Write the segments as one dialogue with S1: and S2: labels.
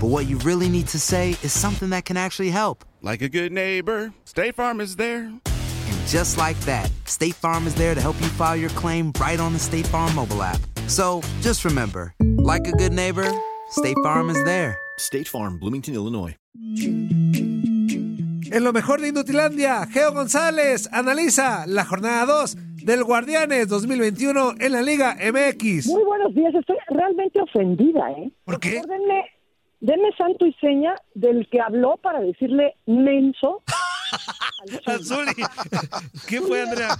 S1: but what you really need to say is something that can actually help.
S2: Like a good neighbor, State Farm is there.
S1: And just like that, State Farm is there to help you file your claim right on the State Farm mobile app. So just remember, like a good neighbor, State Farm is there.
S3: State Farm, Bloomington, Illinois.
S4: En lo mejor de Indutilandia, Geo González analiza la jornada 2 del Guardianes 2021 en la Liga MX.
S5: Muy buenos días, estoy realmente ofendida, ¿eh?
S4: ¿Por qué?
S5: favor, denme santo y seña del que habló para decirle menso.
S4: Azuli. ¿Qué fue, Andrea?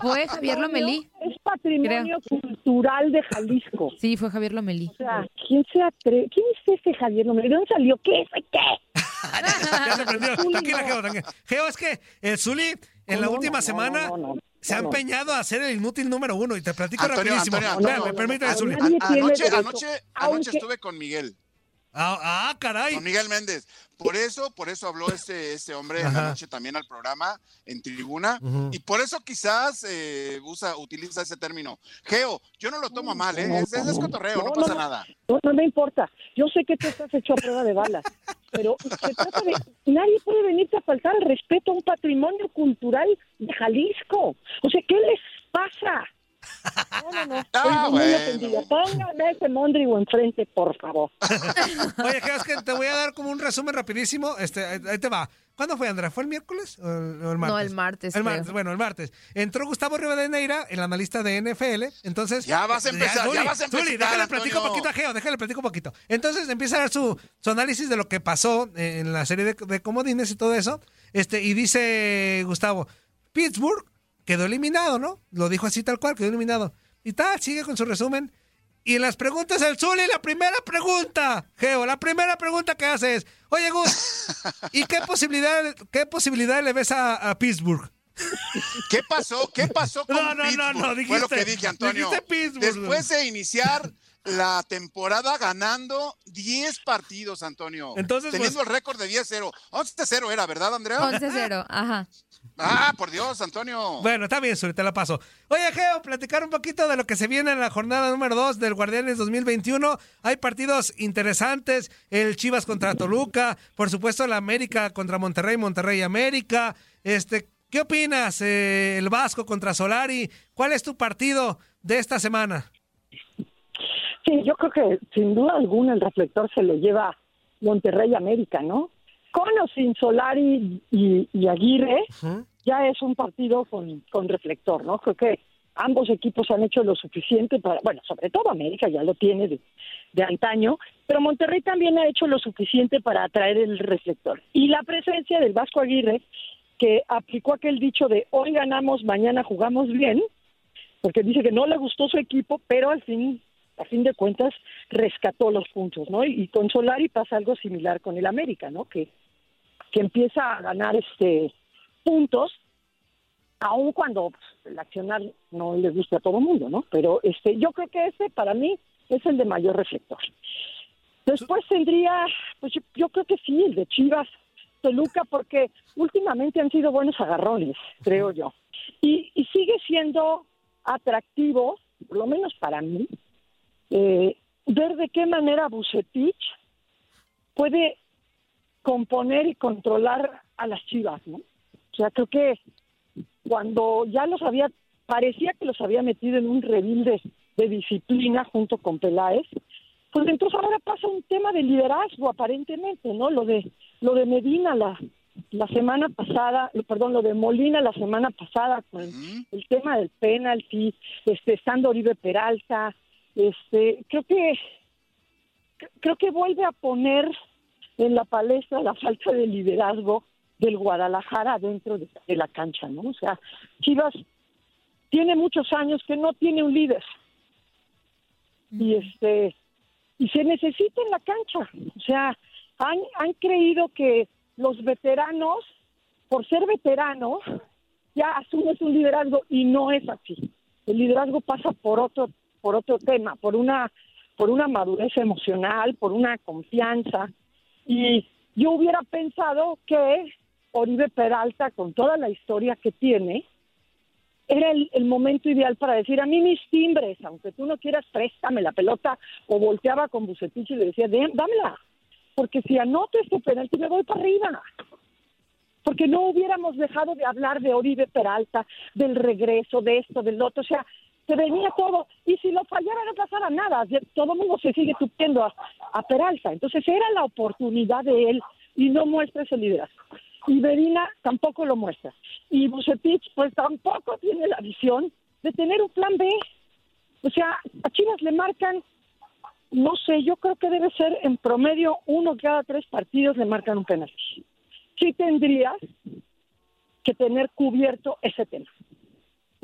S6: Fue Javier Lomelí.
S5: Es patrimonio cultural de Jalisco.
S6: Sí, fue Javier Lomelí.
S5: O sea, ¿quién se atreve? ¿Quién es este Javier Lomelí? ¿De dónde salió? ¿Qué fue qué?
S4: Ya se prendió. Tranquila, Geo, tranquila. Geo, es que el Zuli en la última
S5: no,
S4: semana
S5: no, no, no,
S4: se ha empeñado a ser el inútil número uno y te platico
S7: Antonio,
S4: rapidísimo. Espérame, permíteme,
S5: A
S4: Zuli.
S7: Anoche, anoche, anoche estuve con Miguel,
S4: Ah, ah, caray.
S7: con Miguel Méndez. Por eso, por eso habló este, este hombre
S4: Ajá.
S7: anoche también al programa en tribuna. Y por eso quizás eh, usa, utiliza ese término. Geo, yo no lo tomo mal, ¿eh? Es, es, es cotorreo, no,
S5: No,
S7: pasa
S5: no,
S7: nada.
S5: No, no me importa. Yo sé que tú estás hecho a prueba de balas, pero se trata de... Nadie puede venirte a faltar el respeto a un patrimonio cultural de Jalisco. O sea, ¿qué les pasa? No, no, no.
S7: Ah, bueno.
S5: Póngame ese mondrigo enfrente, por favor.
S4: Oye, Geo, es que te voy a dar como un resumen rapidísimo. Este, ahí te va. ¿Cuándo fue, Andrea? ¿Fue el miércoles o el, o el martes?
S6: No, el martes,
S4: El martes, bueno, el martes. Entró Gustavo Rivadeneira, el analista de NFL. Entonces.
S7: Ya vas a empezar, ya
S4: Zuli,
S7: vas a
S4: Zuli,
S7: empezar,
S4: déjale platico un poquito a Geo, déjale platico un poquito. Entonces empieza a dar su, su análisis de lo que pasó en la serie de, de comodines y todo eso. Este, y dice Gustavo, Pittsburgh quedó eliminado, ¿no? Lo dijo así tal cual, quedó eliminado. Y tal, sigue con su resumen. Y en las preguntas el Zuli, la primera pregunta, Geo, la primera pregunta que hace es, oye Gus, ¿y qué posibilidad, qué posibilidad le ves a, a Pittsburgh?
S7: ¿Qué pasó? ¿Qué pasó con
S4: No, no, no,
S7: Pittsburgh?
S4: no,
S7: Fue lo
S4: dijiste-
S7: que dije, Antonio.
S4: dijiste Pittsburgh.
S7: Después de iniciar la temporada ganando 10 partidos, Antonio.
S4: Entonces,
S7: teniendo
S4: pues-
S7: el récord de 10-0. 11-0 era, ¿verdad, Andrea?
S6: 11-0, ajá.
S7: Ah, por Dios, Antonio.
S4: Bueno, está bien, te la paso. Oye, Geo, platicar un poquito de lo que se viene en la jornada número 2 del Guardianes 2021. Hay partidos interesantes, el Chivas contra Toluca, por supuesto la América contra Monterrey, Monterrey América. Este, ¿qué opinas? eh, el Vasco contra Solari. ¿Cuál es tu partido de esta semana?
S5: Sí, yo creo que sin duda alguna el reflector se lo lleva Monterrey América, ¿no? Con o sin Solari y, y Aguirre, ya es un partido con, con reflector, ¿no? Creo que ambos equipos han hecho lo suficiente para, bueno, sobre todo América ya lo tiene de, de antaño, pero Monterrey también ha hecho lo suficiente para atraer el reflector. Y la presencia del Vasco Aguirre, que aplicó aquel dicho de hoy ganamos, mañana jugamos bien, porque dice que no le gustó su equipo, pero al fin, a fin de cuentas, rescató los puntos, ¿no? Y, y con Solari pasa algo similar con el América, ¿no? Que, que empieza a ganar este puntos, aun cuando pues, el accionar no le gusta a todo el mundo, ¿no? Pero este, yo creo que ese para mí es el de mayor reflector. Después tendría, pues yo, creo que sí, el de Chivas, Toluca, porque últimamente han sido buenos agarrones, creo yo. Y, y sigue siendo atractivo, por lo menos para mí, eh, ver de qué manera Bucetich puede componer y controlar a las Chivas, ¿no? O sea, creo que cuando ya los había, parecía que los había metido en un redil de, de disciplina junto con Peláez, pues entonces ahora pasa un tema de liderazgo aparentemente, ¿no? Lo de lo de Medina la la semana pasada, perdón, lo de Molina la semana pasada con el tema del penalti, este estando Oribe Peralta, este creo que creo que vuelve a poner en la palestra la falta de liderazgo del Guadalajara dentro de, de la cancha, ¿no? O sea, Chivas tiene muchos años que no tiene un líder. Y este y se necesita en la cancha. O sea, han, han creído que los veteranos, por ser veteranos, ya asumes un liderazgo y no es así. El liderazgo pasa por otro, por otro tema, por una, por una madurez emocional, por una confianza. Y yo hubiera pensado que Oribe Peralta, con toda la historia que tiene, era el, momento ideal para decir a mí mis timbres, aunque tú no quieras, préstame la pelota, o volteaba con Bucetich y le decía, dámela, porque si anoto este penalti me voy para arriba. Porque no hubiéramos dejado de hablar de Oribe Peralta, del regreso, de esto, del otro, o sea, se venía todo, y si lo fallara no pasaba nada, todo el mundo se sigue tupiendo a, Peralta, entonces era la oportunidad de él y no muestra ese liderazgo y Medina tampoco lo muestra. Y Bucetich, pues tampoco tiene la visión de tener un plan B. O sea, a Chivas le marcan, no sé, yo creo que debe ser en promedio uno cada tres partidos le marcan un penalti. Sí tendrías que tener cubierto ese tema.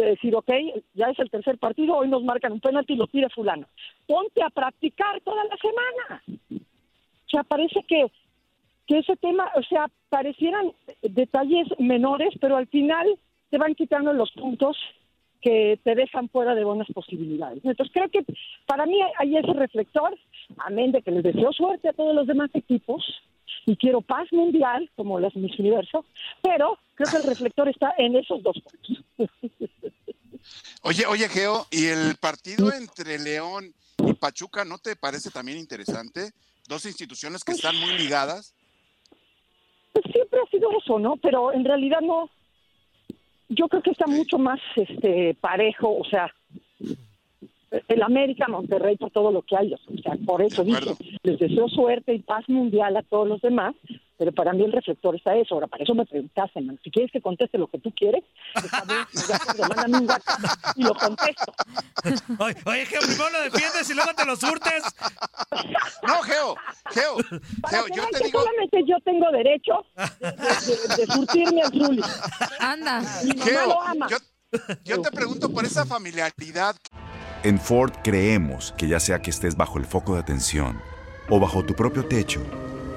S5: De decir, ok, ya es el tercer partido, hoy nos marcan un penalti y lo tira fulano. Ponte a practicar toda la semana. O sea, parece que que ese tema, o sea, parecieran detalles menores, pero al final te van quitando los puntos que te dejan fuera de buenas posibilidades. Entonces creo que para mí hay ese reflector, amén de que les deseo suerte a todos los demás equipos y quiero paz mundial como las Miss Universo, pero creo que el reflector está en esos dos puntos.
S7: Oye, oye, Geo, ¿y el partido entre León y Pachuca no te parece también interesante? Dos instituciones que están muy ligadas.
S5: Pues siempre ha sido eso, ¿no? Pero en realidad no. Yo creo que está mucho más este parejo, o sea, el América, Monterrey, por todo lo que hay. O sea, por eso dije, les deseo suerte y paz mundial a todos los demás, pero para mí el reflector está eso. Ahora, para eso me preguntaste, man. Si quieres que conteste lo que tú quieres, está bien, ya mándame un WhatsApp y lo contesto.
S4: Oye, oye, Geo, primero lo defiendes y luego te lo surtes.
S7: No, Geo, Geo, Geo, yo te
S5: que
S7: digo,
S5: solamente yo tengo derecho de, de- de surtirme al Zuli.
S6: Anda.
S5: Mi mamá
S7: Geo,
S5: lo ama.
S7: yo, yo te pregunto por esa familiaridad.
S8: En Ford creemos que ya sea que estés bajo el foco de atención o bajo tu propio techo,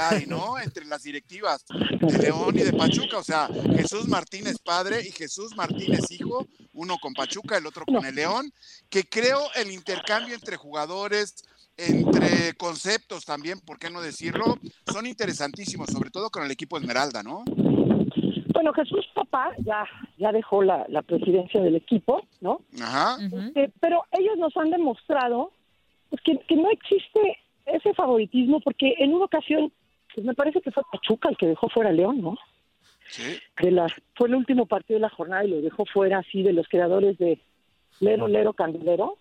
S7: Hay, ¿no? Entre las directivas de León y de Pachuca, o sea, Jesús Martínez padre y Jesús Martínez hijo, uno con Pachuca, el otro con el León, que creo el intercambio entre jugadores, entre conceptos también, ¿por qué no decirlo? Son interesantísimos, sobre todo con el equipo Esmeralda, ¿no?
S5: Bueno, Jesús Papá ya, ya dejó la, la presidencia del equipo, ¿no?
S7: Ajá.
S5: Este, pero ellos nos han demostrado pues, que, que no existe ese favoritismo, porque en una ocasión, pues me parece que fue Pachuca el que dejó fuera a León, ¿no?
S7: Sí.
S5: Que la, fue el último partido de la jornada y lo dejó fuera así de los creadores de Lero, Lero, Candelero,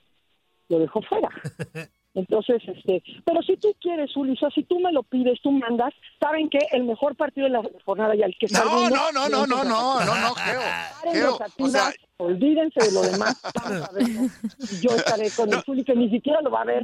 S5: lo dejó fuera. Entonces, este, pero si tú quieres, Ulises, si tú me lo pides, tú mandas, ¿saben que El mejor partido de la jornada y al que está
S7: No, no, no, no, no, no, no, no, Geo.
S5: Los
S7: o sea,
S5: olvídense de lo demás. Yo estaré con el Zuli, que ni siquiera lo va a ver.